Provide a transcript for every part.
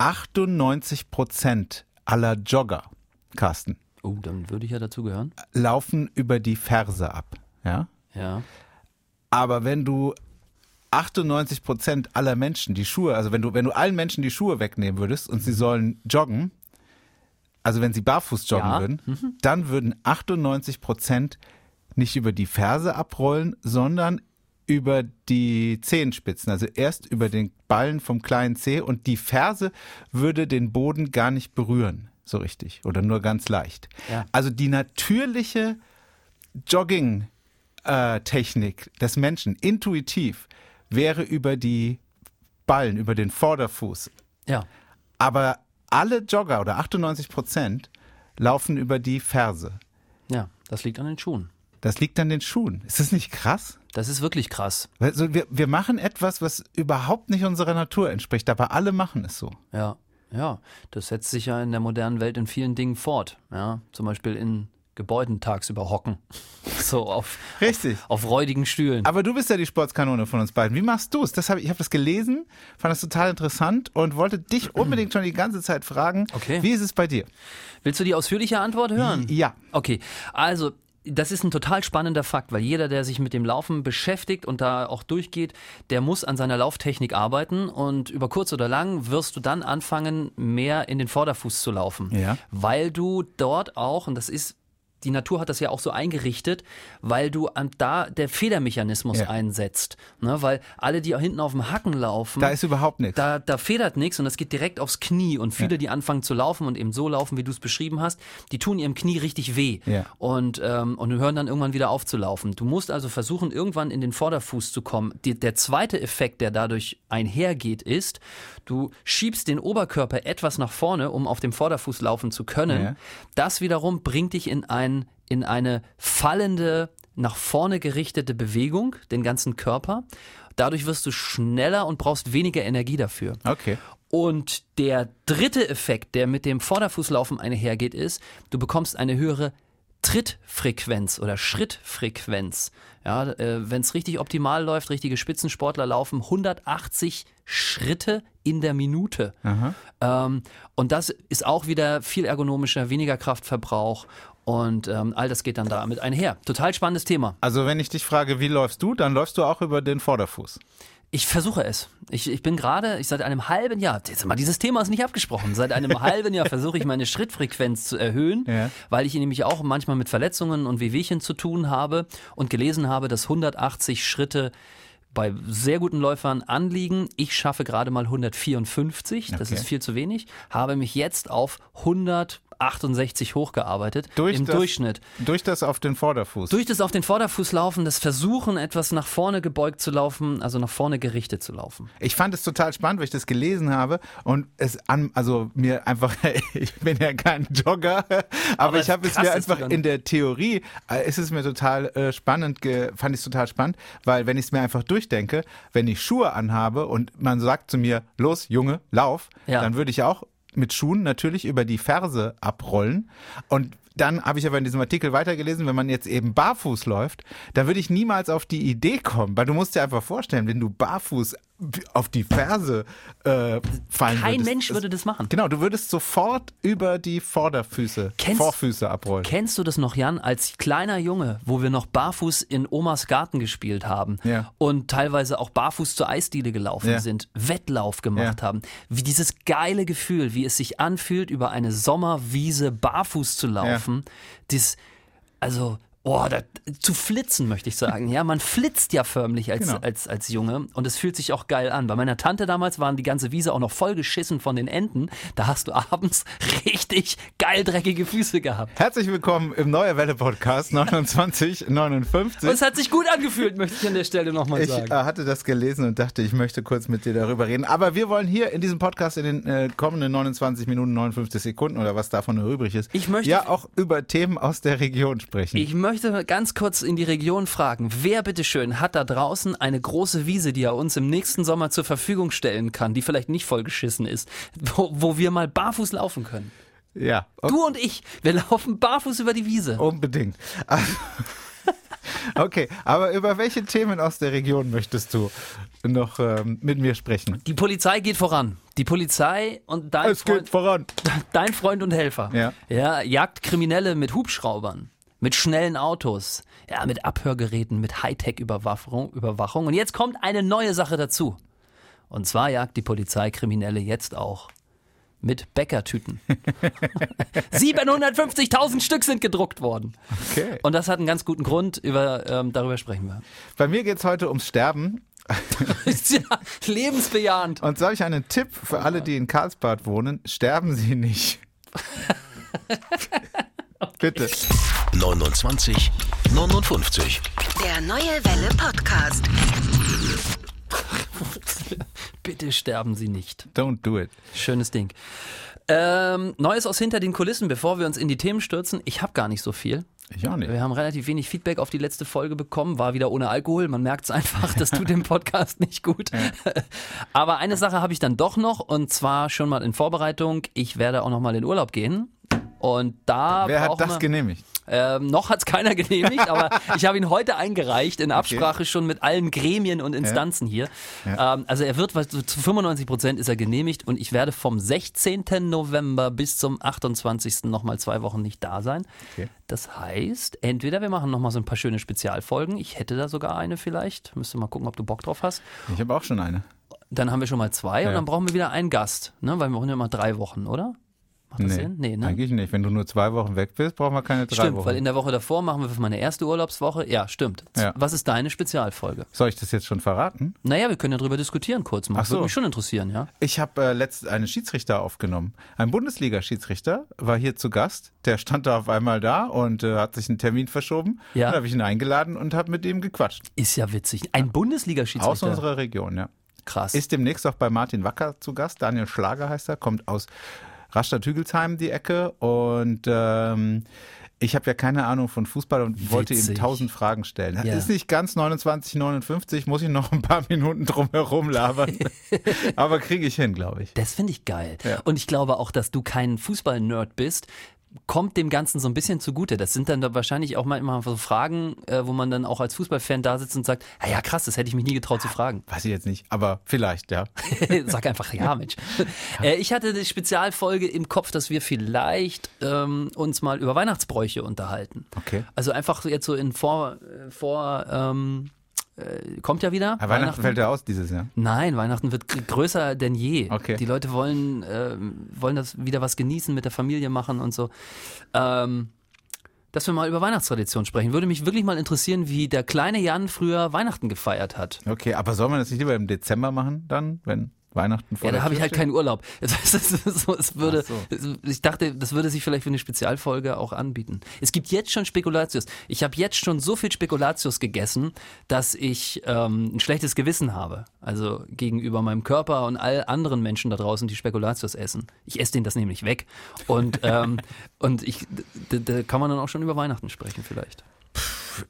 98 Prozent aller Jogger, Carsten, Oh, dann würde ich ja dazu gehören. laufen über die Ferse ab. Ja? Ja. Aber wenn du 98 Prozent aller Menschen die Schuhe, also wenn du, wenn du allen Menschen die Schuhe wegnehmen würdest und sie sollen joggen, also wenn sie barfuß joggen Ja. würden, dann würden 98 Prozent nicht über die Ferse abrollen, sondern über die Zehenspitzen, also erst über den Ballen vom kleinen Zeh und die Ferse würde den Boden gar nicht berühren, so richtig oder nur ganz leicht. Ja. Also die natürliche Jogging-Technik des Menschen, intuitiv, wäre über die Ballen, über den Vorderfuß. Ja. Aber alle Jogger oder 98 Prozent laufen über die Ferse. Ja, das liegt an den Schuhen. Das liegt an den Schuhen. Ist das nicht krass? Das ist wirklich krass. Also wir, wir machen etwas, was überhaupt nicht unserer Natur entspricht, aber alle machen es so. Ja, ja. Das setzt sich ja in der modernen Welt in vielen Dingen fort. Ja, zum Beispiel in Gebäuden tagsüber hocken. So auf, Richtig. auf räudigen Stühlen. Aber du bist ja die Sportskanone von uns beiden. Wie machst du es? Hab, ich ich habe das gelesen, fand das total interessant und wollte dich unbedingt schon die ganze Zeit fragen. Okay. Wie ist es bei dir? Willst du die ausführliche Antwort hören? Ja. Okay, also das ist ein total spannender Fakt, weil jeder, der sich mit dem Laufen beschäftigt und da auch durchgeht, der muss an seiner Lauftechnik arbeiten und über kurz oder lang wirst du dann anfangen, mehr in den Vorderfuß zu laufen. Ja. Weil du dort auch, und das ist die Natur hat das ja auch so eingerichtet, weil du an da der Federmechanismus Ja. einsetzt. Ne? Weil alle, die hinten auf dem Hacken laufen, Da ist überhaupt nichts. da, da federt nichts und das geht direkt aufs Knie. Und viele, Ja. die anfangen zu laufen und eben so laufen, wie du es beschrieben hast, die tun ihrem Knie richtig weh Ja. und, ähm, und hören dann irgendwann wieder auf zu laufen. Du musst also versuchen, irgendwann in den Vorderfuß zu kommen. Die, der zweite Effekt, der dadurch einhergeht, ist, du schiebst den Oberkörper etwas nach vorne, um auf dem Vorderfuß laufen zu können. Das wiederum bringt dich in, ein, in eine fallende, nach vorne gerichtete Bewegung, den ganzen Körper. Dadurch wirst du schneller und brauchst weniger Energie dafür. Okay. Und der dritte Effekt, der mit dem Vorderfußlaufen einhergeht, ist, du bekommst eine höhere Trittfrequenz oder Schrittfrequenz. Ja, äh, wenn es richtig optimal läuft, richtige Spitzensportler laufen 180 Schritte in der Minute. Ähm, und das ist auch wieder viel ergonomischer, weniger Kraftverbrauch und ähm, all das geht dann damit einher. Total spannendes Thema. Also wenn ich dich frage, wie läufst du, dann läufst du auch über den Vorderfuß. Ich versuche es. Ich, ich bin gerade, ich seit einem halben Jahr, jetzt mal, dieses Thema ist nicht abgesprochen, seit einem halben Jahr versuche ich meine Schrittfrequenz zu erhöhen, Ja. weil ich nämlich auch manchmal mit Verletzungen und Wehwehchen zu tun habe und gelesen habe, dass 180 Schritte bei sehr guten Läufern anliegen. Ich schaffe gerade mal 154, das Okay. ist viel zu wenig, habe mich jetzt auf 168 hochgearbeitet Durch im das- Durchschnitt. Durch das auf den Vorderfuß. Durch das auf den Vorderfuß laufen, das Versuchen, etwas nach vorne gebeugt zu laufen, also nach vorne gerichtet zu laufen. Ich fand es total spannend, weil ich das gelesen habe und es an, also mir einfach, ich bin ja kein Jogger, aber, Aber ich habe es mir einfach dann. in der Theorie, äh, ist es mir total äh, spannend, ge, fand ich es total spannend, weil wenn ich es mir einfach durchdenke, wenn ich Schuhe anhabe und man sagt zu mir, los Junge, lauf, Ja. dann würde ich auch mit Schuhen natürlich über die Ferse abrollen. Und dann habe ich aber in diesem Artikel weitergelesen, wenn man jetzt eben barfuß läuft, dann würde ich niemals auf die Idee kommen, weil du musst dir einfach vorstellen, wenn du barfuß auf die Ferse äh, fallen Kein würdest. Mensch würde das machen. Genau, du würdest sofort über die Vorderfüße, Kennst- Vorfüße abrollen. Kennst du das noch, Jan, als kleiner Junge, wo wir noch barfuß in Omas Garten gespielt haben Ja. und teilweise auch barfuß zur Eisdiele gelaufen Ja. sind, Wettlauf gemacht Ja. haben? Wie dieses geile Gefühl, wie es sich anfühlt, über eine Sommerwiese barfuß zu laufen, das, also, oh, da, zu flitzen, möchte ich sagen. Ja, man flitzt ja förmlich als, Genau. als, als Junge und es fühlt sich auch geil an. Bei meiner Tante damals waren die ganze Wiese auch noch voll geschissen von den Enten. Da hast du abends richtig geil dreckige Füße gehabt. Herzlich willkommen im Neue Welle Podcast 2959. Und es hat sich gut angefühlt, möchte ich an der Stelle nochmal Ich äh, sagen. hatte das gelesen und dachte, ich möchte kurz mit dir darüber reden. Aber wir wollen hier in diesem Podcast in den äh, kommenden 29 Minuten 59 Sekunden oder was davon noch übrig ist, Ich möchte- ja auch über Themen aus der Region sprechen. Ich möchte ganz kurz in die Region fragen, wer bitteschön hat da draußen eine große Wiese, die er uns im nächsten Sommer zur Verfügung stellen kann, die vielleicht nicht vollgeschissen ist, wo, wo wir mal barfuß laufen können? ja, o- Du und ich, wir laufen barfuß über die Wiese. unbedingt. Okay, aber über welche Themen aus der Region möchtest du noch ähm, mit mir sprechen? Die Polizei geht voran. Die Polizei und dein, Es geht Freund, voran. dein Freund und Helfer Ja. Ja, jagt Kriminelle mit Hubschraubern, mit schnellen Autos, ja, mit Abhörgeräten, mit Hightech-Überwachung. Überwachung. Und jetzt kommt eine neue Sache dazu. Und zwar jagt die Polizei Kriminelle jetzt auch mit Bäckertüten. 750.000 Stück sind gedruckt worden. Okay. Und das hat einen ganz guten Grund, über, ähm, darüber sprechen wir. Bei mir geht es heute ums Sterben. Ist ja lebensbejahend. Und so habe ich einen Tipp für alle, die in Karlsbad wohnen. Sterben Sie nicht. Bitte. 29 59. Der Neue Welle Podcast. Bitte sterben Sie nicht. Don't do it. Schönes Ding. Ähm, Neues aus hinter den Kulissen, bevor wir uns in die Themen stürzen. Ich habe gar nicht so viel. Ich auch nicht. Wir haben relativ wenig Feedback auf die letzte Folge bekommen, war wieder ohne Alkohol. Man merkt es einfach, das tut dem Podcast nicht gut. Aber eine Sache habe ich dann doch noch und zwar schon mal in Vorbereitung. Ich werde auch noch mal in Urlaub gehen. Und da Wer hat das wir- genehmigt? ähm, noch hat es keiner genehmigt, aber ich habe ihn heute eingereicht in Absprache schon mit allen Gremien und Instanzen hier. Ähm, also er wird, zu 95 Prozent ist er genehmigt und ich werde vom 16. November bis zum 28. nochmal zwei Wochen nicht da sein. Okay. Das heißt, entweder wir machen nochmal so ein paar schöne Spezialfolgen. Ich hätte da sogar eine vielleicht. Müsste mal gucken, ob du Bock drauf hast. Ich habe auch schon eine. Dann haben wir schon mal zwei Ja. und dann brauchen wir wieder einen Gast, ne? weil wir brauchen ja immer drei Wochen, oder? Macht das Sinn? Nee, ne? Eigentlich nicht. Wenn du nur zwei Wochen weg bist, brauchen wir keine drei Stimmt, Wochen. weil in der Woche davor machen wir für meine erste Urlaubswoche. Ja, stimmt. Ja. Was ist deine Spezialfolge? Soll ich das jetzt schon verraten? Naja, wir können ja drüber diskutieren kurz mal. Ach so. Würde mich schon interessieren, ja. Ich habe äh, letzt einen Schiedsrichter aufgenommen. Ein Bundesliga-Schiedsrichter war hier zu Gast. Der stand da auf einmal da und äh, hat sich einen Termin verschoben. Ja. Dann habe ich ihn eingeladen und habe mit ihm gequatscht. Ist ja witzig. Ein Aus Bundesliga-Schiedsrichter. unserer Region, ja. Krass. Ist demnächst auch bei Martin Wacker zu Gast. Daniel Schlager heißt er, kommt aus Rastatt-Hügelsheim die Ecke und ähm, ich habe ja keine Ahnung von Fußball und wollte ihm Witzig. tausend Fragen stellen. Das Ja. ist nicht ganz 29, 59, muss ich noch ein paar Minuten drum herum labern. Aber kriege ich hin, glaube ich. das finde ich geil. Ja. Und ich glaube auch, dass du kein Fußball-Nerd bist. Kommt dem Ganzen so ein bisschen zugute. Das sind dann da wahrscheinlich auch manchmal so Fragen, äh, wo man dann auch als Fußballfan da sitzt und sagt, "Ah ja krass, das hätte ich mich nie getraut zu fragen. Weiß ich jetzt nicht, aber vielleicht, ja. Sag einfach ja, Mensch. Äh, ich hatte die Spezialfolge im Kopf, dass wir vielleicht ähm, uns mal über Weihnachtsbräuche unterhalten. Okay. Also einfach jetzt so in vor, äh, vor ähm, äh, kommt ja wieder. Aber Weihnachten fällt ja aus dieses Jahr. Nein, Weihnachten wird gr- größer denn je. Okay. Die Leute wollen, ähm, wollen das wieder was genießen, mit der Familie machen und so. Ähm, dass wir mal über Weihnachtstradition sprechen. Würde mich wirklich mal interessieren, wie der kleine Jan früher Weihnachten gefeiert hat. Okay, aber soll man das nicht lieber im Dezember machen dann, wenn Weihnachten vor Ja, da habe ich halt keinen Urlaub. So, es würde, Ach ich dachte, das würde sich vielleicht für eine Spezialfolge auch anbieten. Es gibt jetzt schon Spekulatius. Ich habe jetzt schon so viel Spekulatius gegessen, dass ich ähm, ein schlechtes Gewissen habe. Also gegenüber meinem Körper und all anderen Menschen da draußen, die Spekulatius essen. Ich esse denen das nämlich weg. Und, ähm, und ich, da, da kann man dann auch schon über Weihnachten sprechen vielleicht.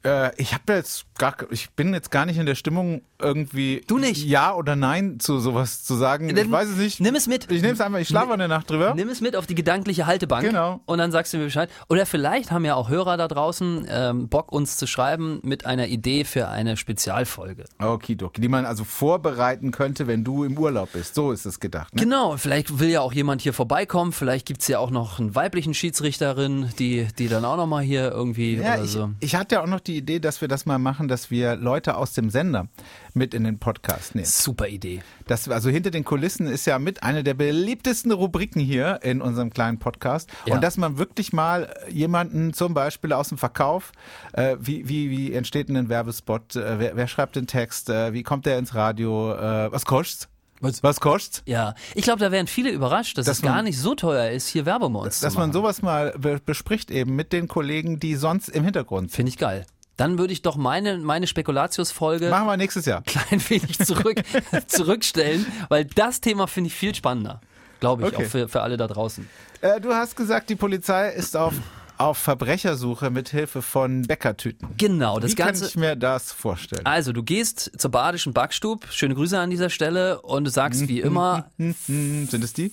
Äh, ich habe jetzt gar, ich bin jetzt gar nicht in der Stimmung irgendwie Du nicht? Ja oder Nein zu sowas zu sagen. Ich Dann weiß es nicht. Nimm es mit. Ich nehme es einfach. Ich schlafe eine Nacht drüber. Nimm es mit auf die gedankliche Haltebank Genau. und dann sagst du mir Bescheid. Oder vielleicht haben ja auch Hörer da draußen ähm, Bock, uns zu schreiben mit einer Idee für eine Spezialfolge. Okidoki, die man also vorbereiten könnte, wenn du im Urlaub bist. So ist es gedacht. Ne? Genau, vielleicht will ja auch jemand hier vorbeikommen. Vielleicht gibt's ja auch noch einen weiblichen Schiedsrichterin, die, die dann auch nochmal hier irgendwie Ja, ich, so. ich hatte ja auch noch die Idee, dass wir das mal machen, dass wir Leute aus dem Sender mit in den Podcast nehmen. Super Idee. Das, also hinter den Kulissen ist ja mit eine der beliebtesten Rubriken hier in unserem kleinen Podcast. Ja. Und dass man wirklich mal jemanden zum Beispiel aus dem Verkauf, äh, wie, wie, wie entsteht denn ein Werbespot, äh, wer, wer schreibt den Text, äh, wie kommt der ins Radio, äh, was kostet's? Was? Was kostet's? Ja, ich glaube, da wären viele überrascht, dass, Dass es man- gar nicht so teuer ist, hier Werbung bei uns Dass man sowas mal be bespricht eben mit den Kollegen, die sonst im Hintergrund sind. Finde ich geil. Dann würde ich doch meine, meine Spekulatius-Folge Machen wir nächstes Jahr. klein wenig zurück, zurückstellen, weil das Thema finde ich viel spannender. Glaube ich, Okay. auch für, für alle da draußen. Äh, du hast gesagt, die Polizei ist auf auf Verbrechersuche mit Hilfe von Bäckertüten. Genau, das Wie kann Ganze. ich mir das vorstellen? Also, du gehst zur Badischen Backstub, schöne Grüße an dieser Stelle, und du sagst wie immer, sind es die?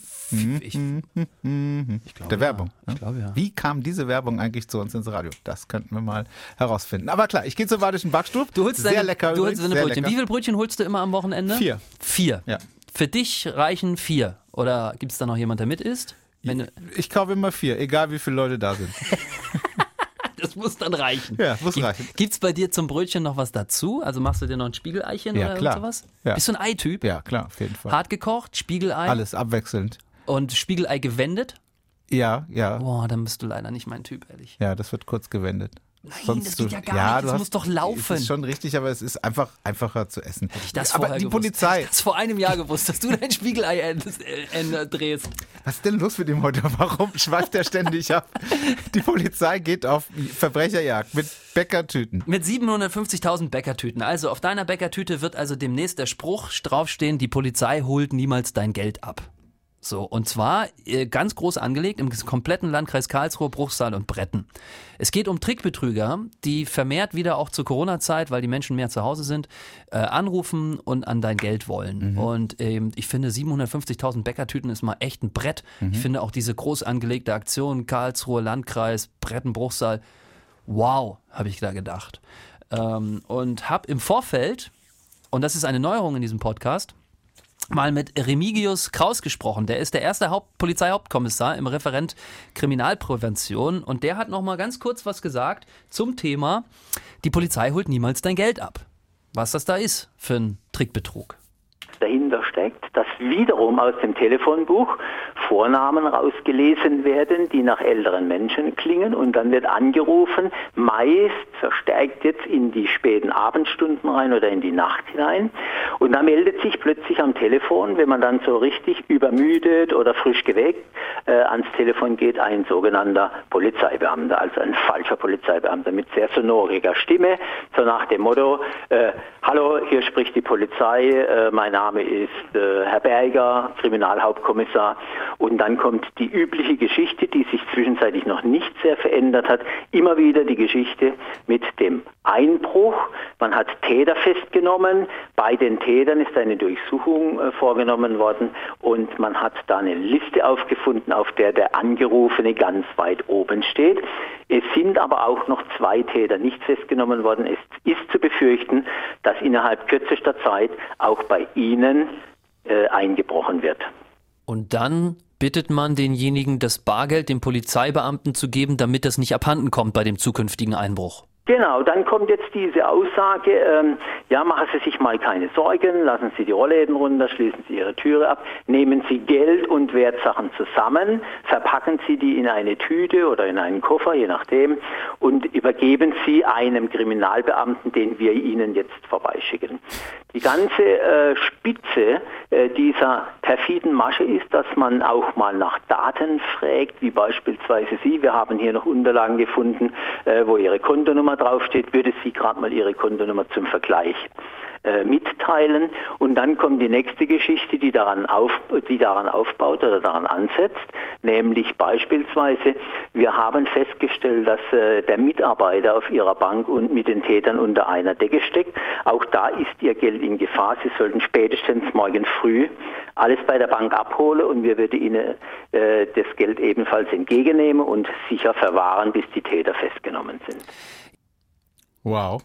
ich, Der Werbung. ich ne? glaube ja. Wie kam diese Werbung eigentlich zu uns ins Radio? Das könnten wir mal herausfinden. Aber klar, ich gehe zur Badischen Backstub. Du holst sehr deine, lecker du holst deine Brötchen. lecker. Wie viele Brötchen holst du immer am Wochenende? Vier. Vier. Ja. Für dich reichen vier. Oder gibt es da noch jemand, der mit isst? Wenn, du- Ich kaufe immer vier, egal wie viele Leute da sind. das muss dann reichen. Ja, muss reichen. Gibt es bei dir zum Brötchen noch was dazu? Also machst du dir noch ein Spiegeleichen Ja, oder klar. sowas? Ja. Bist du ein Ei-Typ? Ja, klar, auf jeden Fall. Hart gekocht, Spiegelei Alles abwechselnd. und Spiegelei gewendet? Ja, ja. Boah, dann bist du leider nicht mein Typ, ehrlich. Ja, das wird kurz gewendet. Nein, das geht ja gar nicht, das du muss doch laufen. Das ist schon richtig, aber es ist einfach einfacher zu essen. Ich das aber die gewusst. Polizei, Hätte ich das vor einem Jahr gewusst, dass du dein Spiegelei äh, end- drehst. was ist denn los mit ihm heute? Warum schweift er ständig ab? Die Polizei geht auf Verbrecherjagd mit Bäckertüten. Mit 750.000 Bäckertüten. Also auf deiner Bäckertüte wird also demnächst der Spruch draufstehen, die Polizei holt niemals dein Geld ab. So, und zwar äh, ganz groß angelegt im kompletten Landkreis Karlsruhe, Bruchsal und Bretten. Es geht um Trickbetrüger, die vermehrt wieder auch zur Corona-Zeit, weil die Menschen mehr zu Hause sind, äh, anrufen und an dein Geld wollen. Und ähm, ich finde 750.000 Bäckertüten ist mal echt ein Brett. Ich finde auch diese groß angelegte Aktion Karlsruhe, Landkreis, Bretten, Bruchsal, wow, habe ich da gedacht. Ähm, und habe im Vorfeld, und das ist eine Neuerung in diesem Podcast, mal mit Remigius Kraus gesprochen. Der ist der erste Haupt Polizeihauptkommissar im Referent Kriminalprävention und der hat noch mal ganz kurz was gesagt zum Thema die Polizei holt niemals dein Geld ab. Was das da ist für ein Trickbetrug. dahinter steckt, dass wiederum aus dem Telefonbuch Vornamen rausgelesen werden, die nach älteren Menschen klingen. Und dann wird angerufen, meist verstärkt jetzt in die späten Abendstunden rein oder in die Nacht hinein. Und da meldet sich plötzlich am Telefon, wenn man dann so richtig übermüdet oder frisch geweckt äh, ans Telefon geht, ein sogenannter Polizeibeamter, also ein falscher Polizeibeamter mit sehr sonoriger Stimme, so nach dem Motto, äh, hallo, hier spricht die Polizei, äh, mein Name ist äh, Herr Berger, Kriminalhauptkommissar. Und dann kommt die übliche Geschichte, die sich zwischenzeitlich noch nicht sehr verändert hat, immer wieder die Geschichte mit dem Einbruch. Man hat Täter festgenommen, bei den Tätern ist eine Durchsuchung äh, vorgenommen worden und man hat da eine Liste aufgefunden, auf der der Angerufene ganz weit oben steht. Es sind aber auch noch zwei Täter nicht festgenommen worden. Es ist zu befürchten, dass innerhalb kürzester Zeit auch bei Ihnen äh, eingebrochen wird. Und dann bittet man denjenigen, das Bargeld dem Polizeibeamten zu geben, damit das nicht abhanden kommt bei dem zukünftigen Einbruch. Genau, dann kommt jetzt diese Aussage, ähm, ja, machen Sie sich mal keine Sorgen, lassen Sie die Rollläden runter, schließen Sie Ihre Türe ab, nehmen Sie Geld und Wertsachen zusammen, verpacken Sie die in eine Tüte oder in einen Koffer, je nachdem, und übergeben Sie einem Kriminalbeamten, den wir Ihnen jetzt vorbeischicken. Die ganze äh, Spitze äh, dieser perfiden Masche ist, dass man auch mal nach Daten fragt, wie beispielsweise Sie. Wir haben hier noch Unterlagen gefunden, äh, wo Ihre Kontonummer draufsteht. Würde Sie gerade mal Ihre Kontonummer zum Vergleich äh, mitteilen und dann kommt die nächste Geschichte, die daran, auf, die daran aufbaut oder daran ansetzt, nämlich beispielsweise, wir haben festgestellt, dass äh, der Mitarbeiter auf ihrer Bank und mit den Tätern unter einer Decke steckt. Auch da ist ihr Geld in Gefahr. Sie sollten spätestens morgen früh alles bei der Bank abholen und wir würden ihnen äh, das Geld ebenfalls entgegennehmen und sicher verwahren, bis die Täter festgenommen sind. Wow.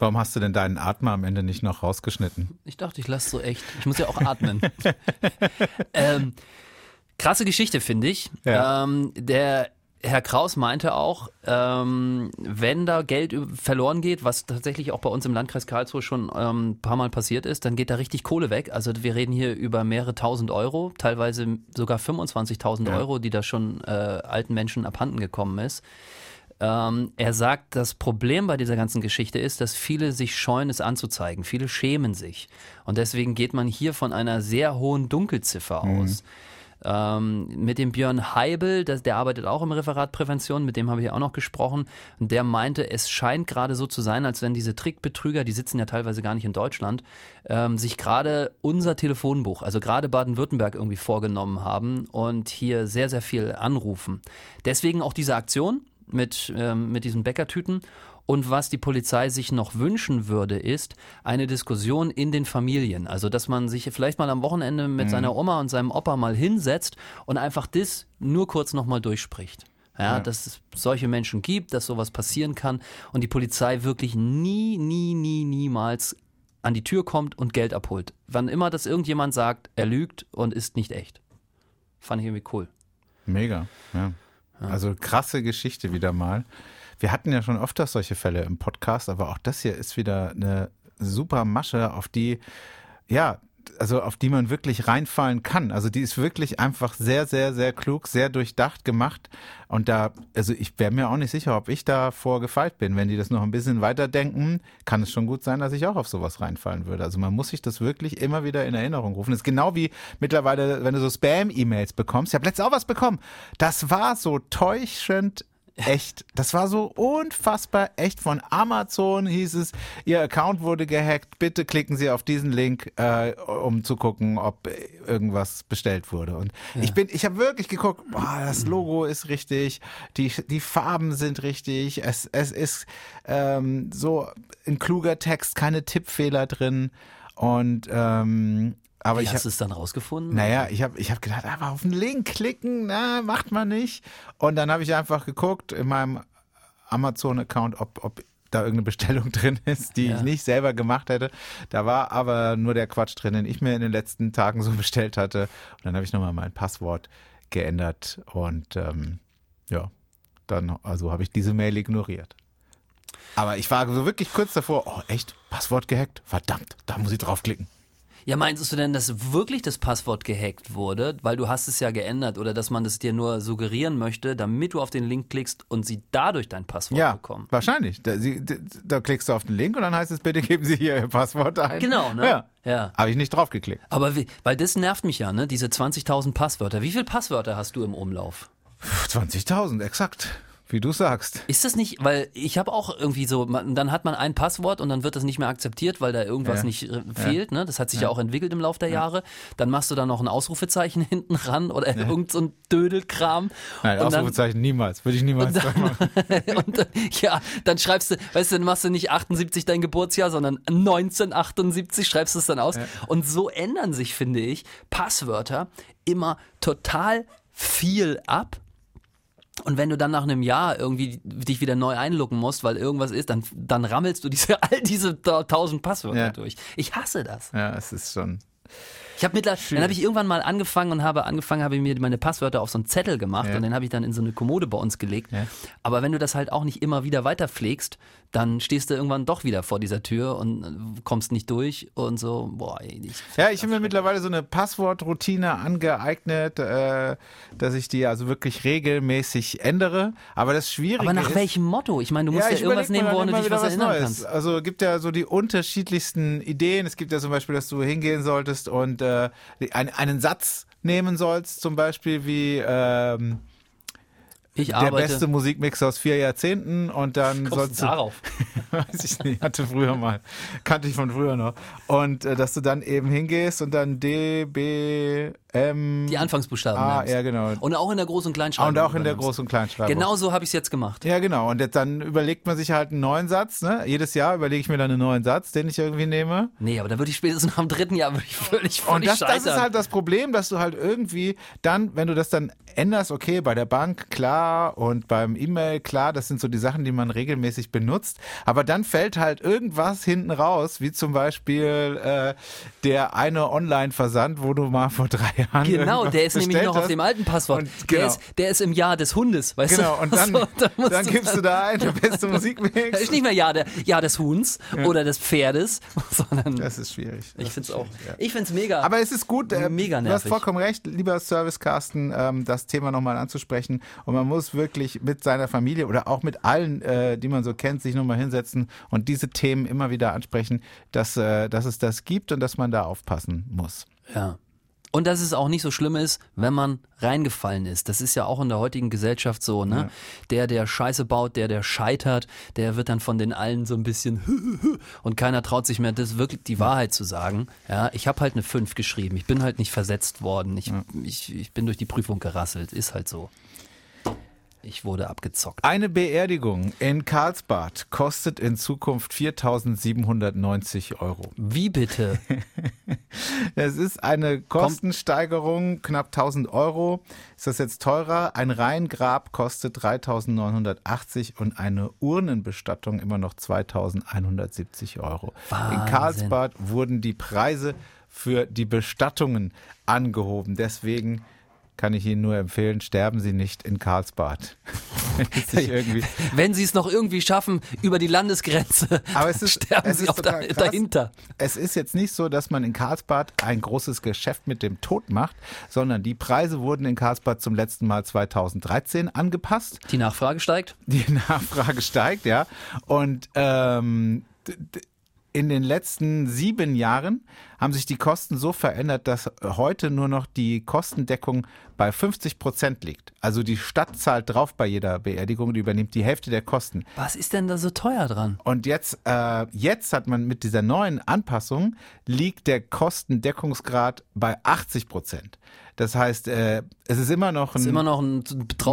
Warum hast du denn deinen Atmer am Ende nicht noch rausgeschnitten? Ich dachte, ich lasse so echt. Ich muss ja auch atmen. ähm, krasse Geschichte, finde ich. Ja. Ähm, der Herr Kraus meinte auch, ähm, wenn da Geld verloren geht, was tatsächlich auch bei uns im Landkreis Karlsruhe schon ähm, ein paar Mal passiert ist, dann geht da richtig Kohle weg. Also wir reden hier über mehrere tausend Euro, teilweise sogar 25.000 Euro, die da schon äh, alten Menschen abhanden gekommen ist. Ähm, er sagt, das Problem bei dieser ganzen Geschichte ist, dass viele sich scheuen, es anzuzeigen. Viele schämen sich. Und deswegen geht man hier von einer sehr hohen Dunkelziffer aus. Ähm, mit dem Björn Heibel, das, der arbeitet auch im Referat Prävention, mit dem habe ich auch noch gesprochen. Und der meinte, es scheint gerade so zu sein, als wenn diese Trickbetrüger, die sitzen ja teilweise gar nicht in Deutschland, ähm, sich gerade unser Telefonbuch, also gerade Baden-Württemberg irgendwie vorgenommen haben und hier sehr, sehr viel anrufen. Deswegen auch diese Aktion mit, ähm, mit diesen Bäckertüten. Und was die Polizei sich noch wünschen würde, ist eine Diskussion in den Familien. Also, dass man sich vielleicht mal am Wochenende mit seiner Oma und seinem Opa mal hinsetzt und einfach das nur kurz nochmal durchspricht. Ja, dass es solche Menschen gibt, dass sowas passieren kann und die Polizei wirklich nie, nie, nie, niemals an die Tür kommt und Geld abholt. Wann immer das irgendjemand sagt, er lügt und ist nicht echt. Fand ich irgendwie cool. Mega, ja. Also krasse Geschichte wieder mal. Wir hatten ja schon öfters solche Fälle im Podcast, aber auch das hier ist wieder eine super Masche, auf die, ja, also auf die man wirklich reinfallen kann. Also die ist wirklich einfach sehr, sehr, sehr klug, sehr durchdacht gemacht. Und da, also ich wäre mir auch nicht sicher, ob ich da vorgefeilt bin. Wenn die das noch ein bisschen weiterdenken, kann es schon gut sein, dass ich auch auf sowas reinfallen würde. Also man muss sich das wirklich immer wieder in Erinnerung rufen. Das ist genau wie mittlerweile, wenn du so Spam-E-Mails bekommst. Ich habe letztens auch was bekommen. Das war so täuschend echt. Das war so unfassbar echt. Von Amazon hieß es, Ihr Account wurde gehackt. Bitte klicken Sie auf diesen Link, äh, um zu gucken, ob irgendwas bestellt wurde. Und ich bin, ich habe wirklich geguckt, boah, das Logo ist richtig, die, die Farben sind richtig, es, es ist ähm, so ein kluger Text, keine Tippfehler drin. Und ähm, aber Wie ich hast du es dann rausgefunden? naja, ich habe ich hab gedacht, aber auf den Link klicken, na, macht man nicht. Und dann habe ich einfach geguckt in meinem Amazon-Account, ob, ob da irgendeine Bestellung drin ist, die Ja. ich nicht selber gemacht hätte. Da war aber nur der Quatsch drin, den ich mir in den letzten Tagen so bestellt hatte. Und dann habe ich nochmal mein Passwort geändert und ähm, ja, dann, also habe ich diese Mail ignoriert. Aber ich war so wirklich kurz davor, oh echt, Passwort gehackt? Verdammt, da muss ich draufklicken. Ja, meinst du denn, dass wirklich das Passwort gehackt wurde? Weil du hast es ja geändert oder dass man das dir nur suggerieren möchte, damit du auf den Link klickst und sie dadurch dein Passwort Ja, bekommen. wahrscheinlich. Da, sie, da, klickst du auf den Link und dann heißt es, bitte geben Sie hier Ihr Passwort ein. Genau, ne? Ja. Ja. Habe ich nicht draufgeklickt. Aber wie, weil das nervt mich ja, ne? Diese 20.000 Passwörter. Wie viele Passwörter hast du im Umlauf? 20.000, exakt. Wie du sagst. Ist das nicht, weil ich habe auch irgendwie so, man, dann hat man ein Passwort und dann wird das nicht mehr akzeptiert, weil da irgendwas Ja. nicht äh, fehlt. Ne? Das hat sich ja. auch entwickelt im Laufe der Jahre. Dann machst du da noch ein Ausrufezeichen hinten ran oder irgend so ein Dödelkram. Nein, und dann, Ausrufezeichen niemals. Würde ich niemals und dran machen. und dann, ja, dann schreibst du, weißt du, dann machst du nicht 78 dein Geburtsjahr, sondern 1978 schreibst du es dann aus. Und so ändern sich, finde ich, Passwörter immer total viel ab. Und wenn du dann nach einem Jahr irgendwie dich wieder neu einloggen musst, weil irgendwas ist, dann, dann rammelst du diese, all diese ta- tausend Passwörter Ja. durch. Ich hasse das. Ja, es ist schon. Ich habe mittlerweile, dann habe ich irgendwann mal angefangen und habe angefangen, habe ich mir meine Passwörter auf so einen Zettel gemacht Ja. und den habe ich dann in so eine Kommode bei uns gelegt. Ja. Aber wenn du das halt auch nicht immer wieder weiter pflegst, dann stehst du irgendwann doch wieder vor dieser Tür und äh, kommst nicht durch und so, boah, ich, Ja, ich habe mir mittlerweile so eine Passwortroutine angeeignet, äh, dass ich die also wirklich regelmäßig ändere. Aber das Schwierige aber nach ist, welchem Motto? Ich meine, du musst ja, ich irgendwas nehmen, woran du dich wieder was erinnern Neues. kannst. Also gibt ja so die unterschiedlichsten Ideen. Es gibt ja zum Beispiel, dass du hingehen solltest und äh, die- ein, einen Satz nehmen sollst, zum Beispiel wie ähm, Ich der arbeite. beste Musikmix aus vier Jahrzehnten und dann Kommst sollst du darauf? Weiß ich nicht, hatte früher mal. Kannte ich von früher noch. Und äh, dass du dann eben hingehst und dann D, B, M. Die Anfangsbuchstaben. Ah, ja, genau. Und auch in der Groß- und Kleinschreibung. und auch in der. Groß- und Kleinschreibung. Genau so habe ich es jetzt gemacht. Ja, genau. Und jetzt dann überlegt man sich halt einen neuen Satz. Ne? Jedes Jahr überlege ich mir dann einen neuen Satz, den ich irgendwie nehme. Nee, aber da würde ich spätestens nach dem dritten Jahr würde ich völlig, völlig Und das, das scheitern. ist halt das Problem, dass du halt irgendwie dann, wenn du das dann änderst, okay, bei der Bank klar und beim E-Mail klar, das sind so die Sachen, die man regelmäßig benutzt, aber dann fällt halt irgendwas hinten raus, wie zum Beispiel äh, der eine Online-Versand, wo du mal vor drei Jahren Genau, der ist nämlich noch auf dem alten Passwort. Und der, genau. ist, der ist im Jahr des Hundes, weißt Genau, du? und dann, So, da musst dann gibst du da ein, der beste Das Musikmix. ist nicht mehr Jahr, der, Jahr des Huhns oder des Pferdes, sondern Das ist schwierig. ich Das finde es auch. ja. Ich finde es mega. Aber es ist gut, äh, Mega du hast nervig. vollkommen recht, lieber Service Carsten, ähm, das Thema nochmal anzusprechen. Und man muss wirklich mit seiner Familie oder auch mit allen, äh, die man so kennt, sich nochmal hinsetzen und diese Themen immer wieder ansprechen, dass, äh, dass es das gibt und dass man da aufpassen muss. Ja. Und dass es auch nicht so schlimm ist, wenn man reingefallen ist. Das ist ja auch in der heutigen Gesellschaft so, ne? Der, der Scheiße baut, der, der scheitert, der wird dann von den allen so ein bisschen und keiner traut sich mehr, das wirklich die Wahrheit zu sagen. Ja, ich habe halt eine 5 geschrieben. Ich bin halt nicht versetzt worden. Ich, ich, ich bin durch die Prüfung gerasselt. Ist halt so. Ich wurde abgezockt. Eine Beerdigung in Karlsbad kostet in Zukunft 4.790 Euro. Wie bitte? Es ist eine Kostensteigerung, knapp 1000 Euro. Ist das jetzt teurer? Ein Reihengrab kostet 3.980 und eine Urnenbestattung immer noch 2.170 Euro. In Wahnsinn. Karlsbad wurden die Preise für die Bestattungen angehoben. Deswegen kann ich Ihnen nur empfehlen, sterben Sie nicht in Karlsbad. Wenn sie es noch irgendwie schaffen, über die Landesgrenze, Aber es ist, sterben es sie ist auch da, dahinter. Es ist jetzt nicht so, dass man in Karlsbad ein großes Geschäft mit dem Tod macht, sondern die Preise wurden in Karlsbad zum letzten Mal 2013 angepasst. Die Nachfrage steigt. Die Nachfrage steigt, ja. Und ähm, in den letzten sieben Jahren haben sich die Kosten so verändert, dass heute nur noch die Kostendeckung bei 50 Prozent liegt. Also die Stadt zahlt drauf bei jeder Beerdigung und übernimmt die Hälfte der Kosten. Was ist denn da so teuer dran? Und jetzt, äh, jetzt hat man mit dieser neuen Anpassung liegt der Kostendeckungsgrad bei 80 Prozent. Das heißt, äh, es ist immer noch ein immer noch ein.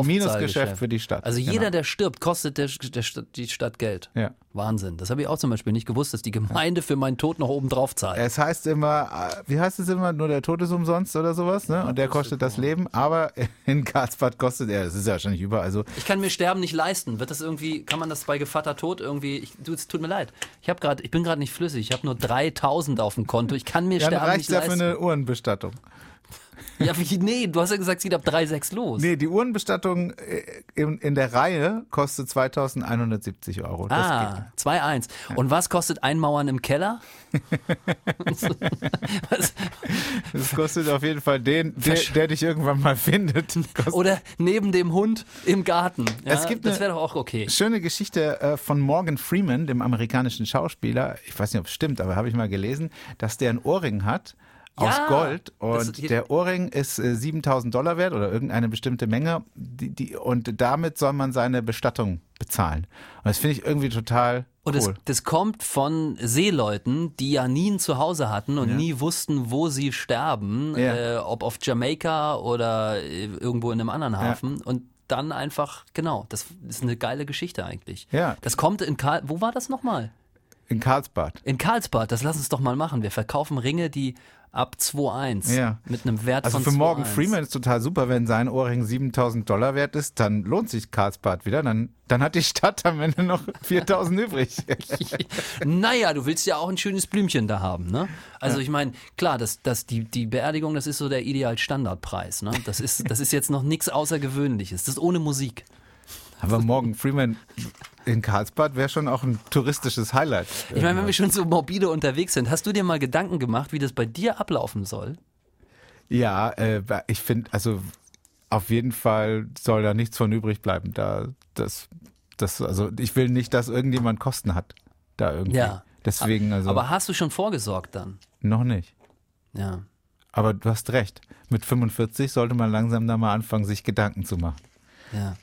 Minusgeschäft für die Stadt. Also Genau. jeder, der stirbt, kostet der, der Stadt, die Stadt Geld. Ja. Wahnsinn. Das habe ich auch zum Beispiel nicht gewusst, dass die Gemeinde für meinen Tod noch oben drauf zahlt. Es heißt immer, äh, wie heißt es immer, nur der Tod ist umsonst oder sowas, ne? Und der kostet das Leben, aber in Karlsbad kostet er, das ist ja wahrscheinlich über, also Ich kann mir Sterben nicht leisten. Wird das irgendwie, kann man das bei Gevatter Tod irgendwie, ich, du, es tut mir leid. Ich habe gerade, ich bin gerade nicht flüssig. Ich habe nur 3000 auf dem Konto. Ich kann mir dann Sterben reicht nicht ja für leisten. eine Uhrenbestattung. Ja, wie, nee, du hast ja gesagt, es geht ab 3,6 los. Nee, die Uhrenbestattung äh, in, in der Reihe kostet 2170 Euro. Das. Ah, 2,1. Und was kostet Einmauern im Keller? Das kostet auf jeden Fall den, der, der dich irgendwann mal findet. Oder neben dem Hund im Garten. Ja, Es gibt das wäre doch auch okay. Schöne Geschichte äh, von Morgan Freeman, dem amerikanischen Schauspieler. Ich weiß nicht, ob es stimmt, aber habe ich mal gelesen, dass der ein Ohrring hat aus Ja, Gold das- und der Ohrring ist äh, 7000 Dollar wert oder irgendeine bestimmte Menge die, die, und damit soll man seine Bestattung bezahlen. Und das finde ich irgendwie total Und das, cool. das kommt von Seeleuten, die ja nie ein Zuhause hatten und Ja. nie wussten, wo sie sterben, Ja. äh, ob auf Jamaika oder äh, irgendwo in einem anderen Hafen. Und dann einfach, genau, das ist eine geile Geschichte eigentlich. Ja. Das kommt in Karl, wo war das nochmal? In Karlsbad. In Karlsbad, das lass uns doch mal machen. Wir verkaufen Ringe, die ab 2,1 Ja. mit einem Wert Also von für Morgan 2,1. Freeman ist total super, wenn sein Ohrring 7000 Dollar wert ist, dann lohnt sich Karlsbad wieder. Dann, dann hat die Stadt am Ende noch 4000 übrig. Naja, du willst ja auch ein schönes Blümchen da haben, ne? Also ich meine, klar, das, das, die, die Beerdigung, das ist so der Ideal-Standardpreis, ne? Das ist, das ist jetzt noch nichts Außergewöhnliches. Das ist ohne Musik. Aber Morgan Freeman in Karlsbad wäre schon auch ein touristisches Highlight. Ich meine, wenn wir schon so morbide unterwegs sind, hast du dir mal Gedanken gemacht, wie das bei dir ablaufen soll? Ja, äh, ich finde, also auf jeden Fall soll da nichts von übrig bleiben. Da, das, das, also ich will nicht, dass irgendjemand Kosten hat. Da irgendwie. Ja. Deswegen, also Aber hast du schon vorgesorgt dann? noch nicht. Ja. Aber du hast recht. Mit 45 sollte man langsam da mal anfangen, sich Gedanken zu machen. Ja.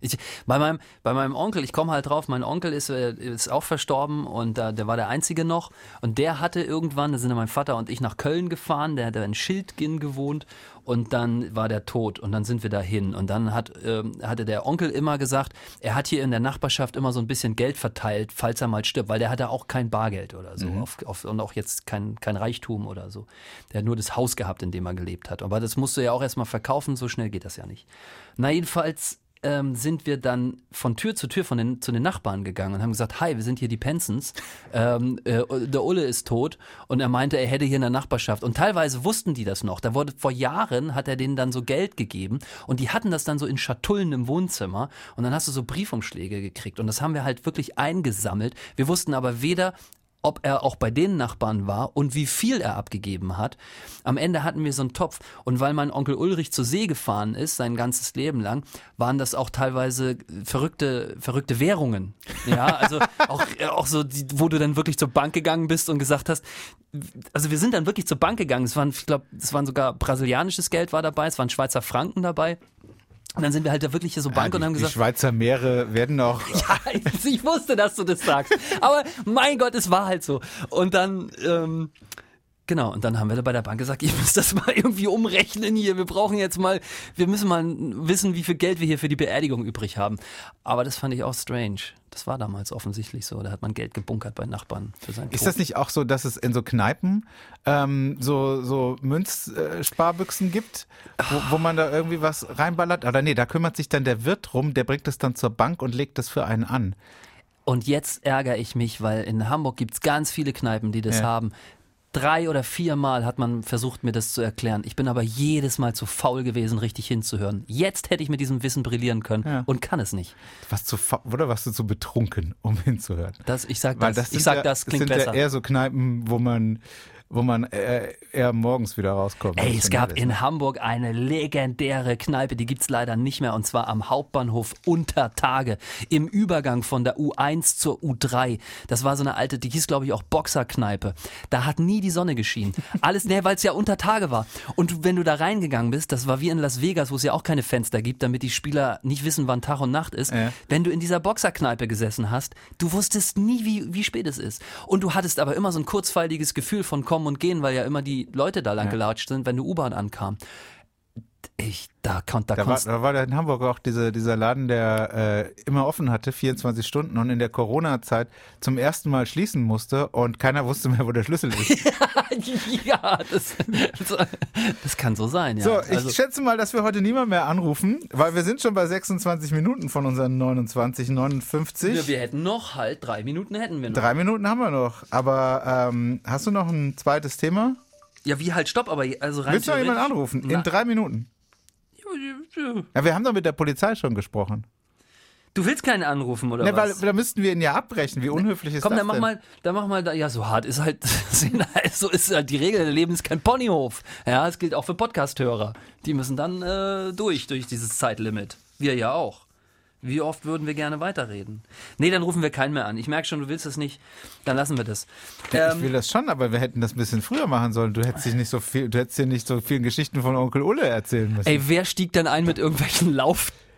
Ich, bei, meinem, bei meinem Onkel, ich komme halt drauf, mein Onkel ist, äh, ist auch verstorben und äh, der war der Einzige noch. Und der hatte irgendwann, da sind mein Vater und ich nach Köln gefahren, der hatte in Schildginn gewohnt und dann war der tot und dann sind wir dahin. Und dann hat, ähm, hatte der Onkel immer gesagt, er hat hier in der Nachbarschaft immer so ein bisschen Geld verteilt, falls er mal stirbt, weil der hatte auch kein Bargeld oder so auf, auf, und auch jetzt kein, kein Reichtum oder so. Der hat nur das Haus gehabt, in dem er gelebt hat. Aber das musst du ja auch erstmal verkaufen, so schnell geht das ja nicht. Na, jedenfalls ähm, sind wir dann von Tür zu Tür von den, zu den Nachbarn gegangen und haben gesagt, hi, wir sind hier die Pensons, ähm, äh, der Ulle ist tot. Und er meinte, er hätte hier in der Nachbarschaft. Und teilweise wussten die das noch, da wurde vor Jahren, hat er denen dann so Geld gegeben und die hatten das dann so in Schatullen im Wohnzimmer. Und dann hast du so Briefumschläge gekriegt. Und das haben wir halt wirklich eingesammelt, wir wussten aber weder, ob er auch bei den Nachbarn war und wie viel er abgegeben hat. Am Ende hatten wir so einen Topf. Und weil mein Onkel Ulrich zur See gefahren ist, sein ganzes Leben lang, waren das auch teilweise verrückte, verrückte Währungen. Ja, also auch, auch so, die, wo du dann wirklich zur Bank gegangen bist und gesagt hast, also wir sind dann wirklich zur Bank gegangen. Es waren, ich glaube, es waren sogar brasilianisches Geld war dabei, es waren Schweizer Franken dabei. Und dann sind wir halt da wirklich hier so Bank ja, und die, haben gesagt, die Schweizer Meere werden noch. ja, ich wusste, dass du das sagst. Aber mein Gott, es war halt so. Und dann, ähm, Genau, und dann haben wir bei der Bank gesagt, ihr müsst das mal irgendwie umrechnen hier. Wir brauchen jetzt mal, wir müssen mal wissen, wie viel Geld wir hier für die Beerdigung übrig haben. Aber das fand ich auch strange. Das war damals offensichtlich so. Da hat man Geld gebunkert bei Nachbarn für seinen Ist das nicht auch so, dass es in so Kneipen ähm, so, so Münzsparbüchsen gibt, wo, wo man da irgendwie was reinballert? Oder nee, da kümmert sich dann der Wirt drum, der bringt es dann zur Bank und legt das für einen an. Und jetzt ärgere ich mich, weil in Hamburg gibt es ganz viele Kneipen, die das Ja. haben. Drei oder viermal hat man versucht, mir das zu erklären. Ich bin aber jedes Mal zu faul gewesen, richtig hinzuhören. Jetzt hätte ich mit diesem Wissen brillieren können Ja. und kann es nicht. Was zu, oder warst du zu betrunken, um hinzuhören? Das, ich sag Weil das, das ich sag ja, das klingt sind besser. ja eher so Kneipen, wo man, wo man eher, eher morgens wieder rauskommt. Ey, es gab in Hamburg eine legendäre Kneipe, die gibt's leider nicht mehr, und zwar am Hauptbahnhof unter Tage, im Übergang von der U1 zur U3. Das war so eine alte, die hieß, glaube ich, auch Boxerkneipe. Da hat nie die Sonne geschienen. Alles, ne, weil es ja unter Tage war. Und wenn du da reingegangen bist, das war wie in Las Vegas, wo es ja auch keine Fenster gibt, damit die Spieler nicht wissen, wann Tag und Nacht ist. Ja. Wenn du in dieser Boxerkneipe gesessen hast, du wusstest nie, wie, wie spät es ist. Und du hattest aber immer so ein kurzfeiliges Gefühl von Kommen und Gehen, weil ja immer die Leute da lang gelatscht sind, wenn eine U-Bahn ankam. Ich, da, kon, da, Da war, da war da in Hamburg auch diese, dieser Laden, der äh, immer offen hatte, 24 Stunden und in der Corona-Zeit zum ersten Mal schließen musste und keiner wusste mehr, wo der Schlüssel ist. ja, das, das, das kann so sein, ja. So, ich also, schätze mal, dass wir heute niemand mehr anrufen, weil wir sind schon bei 26 Minuten von unseren 29, 59. wir, wir hätten noch halt drei Minuten hätten wir noch. Drei Minuten haben wir noch, aber ähm, hast du noch ein zweites Thema? Ja, wie halt, stopp, aber also rein Willst du noch jemanden anrufen? Na, In drei Minuten. Ja, wir haben doch mit der Polizei schon gesprochen. Du willst keinen anrufen, oder Ne, weil was? da müssten wir ihn ja abbrechen. Wie unhöflich ist Komm, das dann mach denn? mal, dann mach mal, da, ja, so hart ist halt, so ist halt die Regel. Der Leben ist kein Ponyhof. Ja, es gilt auch für Podcast-Hörer. Die müssen dann äh, durch, durch dieses Zeitlimit. Wir ja auch. Wie oft würden wir gerne weiterreden? Nee, dann rufen wir keinen mehr an. Ich merke schon, du willst es nicht. Dann lassen wir das. Ja, ich Ähm, will das schon, aber wir hätten das ein bisschen früher machen sollen. Du hättest dich nicht so viel, du hättest dir nicht so viele Geschichten von Onkel Ulle erzählen müssen. ey, wer stieg denn ein mit irgendwelchen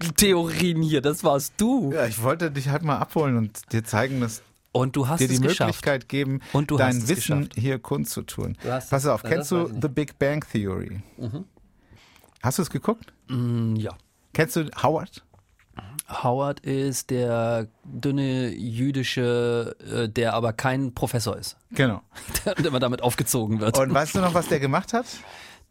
Lauftheorien hier? Das warst du. ja, ich wollte dich halt mal abholen und dir zeigen, dass Und du hast dir die. Möglichkeit geben, dein Wissen geschafft. hier kundzutun. Pass auf, kennst das du ich The Big Bang Theory? Hast du es geguckt? Mm, ja. Kennst du Howard? Howard ist der dünne jüdische, äh, der aber kein Professor ist, Genau. der immer damit aufgezogen wird. Und weißt du noch, was der gemacht hat?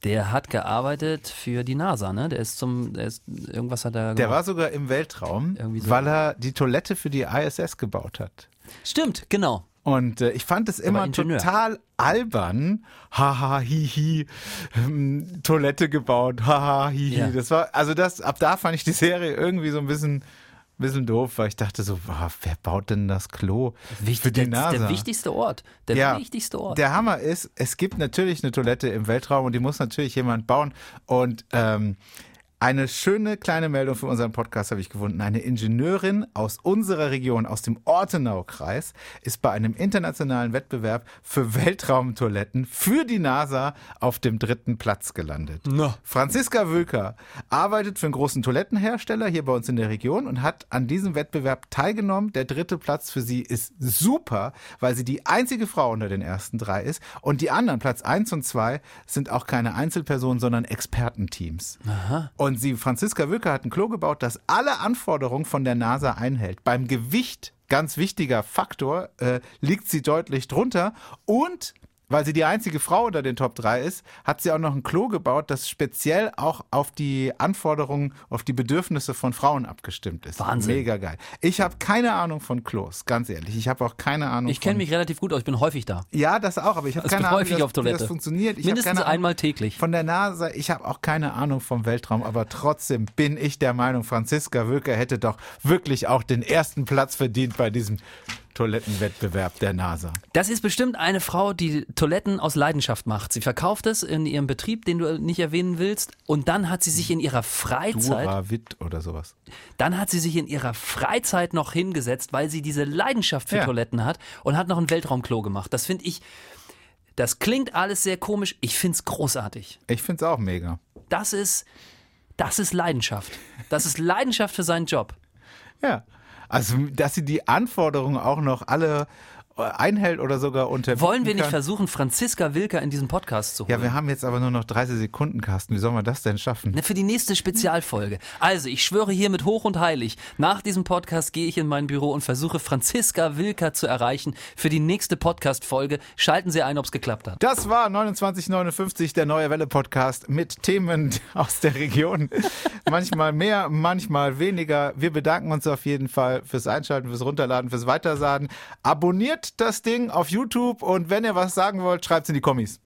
der hat gearbeitet für die NASA, ne? Der ist zum, der ist, irgendwas hat er Der gemacht. war sogar im Weltraum, so. weil er die Toilette für die ISS gebaut hat. Stimmt, genau. Und äh, ich fand es immer total albern. Haha, hihi, ähm, Toilette gebaut, haha, hihi. Ja. Das war, also das, ab da fand ich die Serie irgendwie so ein bisschen, bisschen doof, weil ich dachte so, wow, wer baut denn das Klo Wichtig, für die der, NASA? der wichtigste Ort. Der ja, wichtigste Ort. Der Hammer ist, es gibt natürlich eine Toilette im Weltraum und die muss natürlich jemand bauen. Und ähm, eine schöne kleine Meldung für unseren Podcast habe ich gefunden. Eine Ingenieurin aus unserer Region, aus dem Ortenau-Kreis, ist bei einem internationalen Wettbewerb für Weltraumtoiletten für die NASA auf dem dritten Platz gelandet. Na. Franziska Wölker arbeitet für einen großen Toilettenhersteller hier bei uns in der Region und hat an diesem Wettbewerb teilgenommen. Der dritte Platz für sie ist super, weil sie die einzige Frau unter den ersten drei ist. Und die anderen, Platz eins und zwei, sind auch keine Einzelpersonen, sondern Expertenteams. Und sie, Franziska Wölker, hat ein Klo gebaut, das alle Anforderungen von der NASA einhält. Beim Gewicht, ganz wichtiger Faktor, äh, liegt sie deutlich drunter. Und weil sie die einzige Frau unter den Top 3 ist, hat sie auch noch ein Klo gebaut, das speziell auch auf die Anforderungen, auf die Bedürfnisse von Frauen abgestimmt ist. Wahnsinn. Mega geil. Ich habe keine Ahnung von Klos, ganz ehrlich. Ich habe auch keine Ahnung ich kenne mich relativ gut aus, ich bin häufig da. Ja, das auch, aber ich habe Also keine bin Ahnung, häufig wie das, auf Toilette. wie das funktioniert. Ich Mindestens keine Ahnung einmal täglich. Von der NASA, ich habe auch keine Ahnung vom Weltraum, aber trotzdem bin ich der Meinung, Franziska Wölker hätte doch wirklich auch den ersten Platz verdient bei diesem Toilettenwettbewerb der NASA. Das ist bestimmt eine Frau, die Toiletten aus Leidenschaft macht. Sie verkauft es in ihrem Betrieb, den du nicht erwähnen willst, und dann hat sie sich in ihrer Freizeit, Duravit oder sowas. dann hat sie sich in ihrer Freizeit noch hingesetzt, weil sie diese Leidenschaft für Ja. Toiletten hat und hat noch ein Weltraumklo gemacht. Das finde ich, das klingt alles sehr komisch. Ich finde es großartig. Ich finde es auch mega. Das ist, das ist Leidenschaft. Das ist Leidenschaft für seinen Job. Ja. Also, dass sie die Anforderungen auch noch alle einhält oder sogar unter. Wollen wir nicht versuchen, Franziska Wilker in diesen Podcast zu holen? Ja, wir haben jetzt aber nur noch 30 Sekunden, Carsten. Wie sollen wir das denn schaffen? Ne, Für die nächste Spezialfolge. Also, ich schwöre hiermit hoch und heilig, nach diesem Podcast gehe ich in mein Büro und versuche Franziska Wilker zu erreichen für die nächste Podcast-Folge. Schalten Sie ein, ob es geklappt hat. Das war 2959, der Neue Welle Podcast mit Themen aus der Region. manchmal mehr, manchmal weniger. Wir bedanken uns auf jeden Fall fürs Einschalten, fürs Runterladen, fürs Weitersagen. Das Ding auf YouTube und wenn ihr was sagen wollt, schreibt es in die Kommis.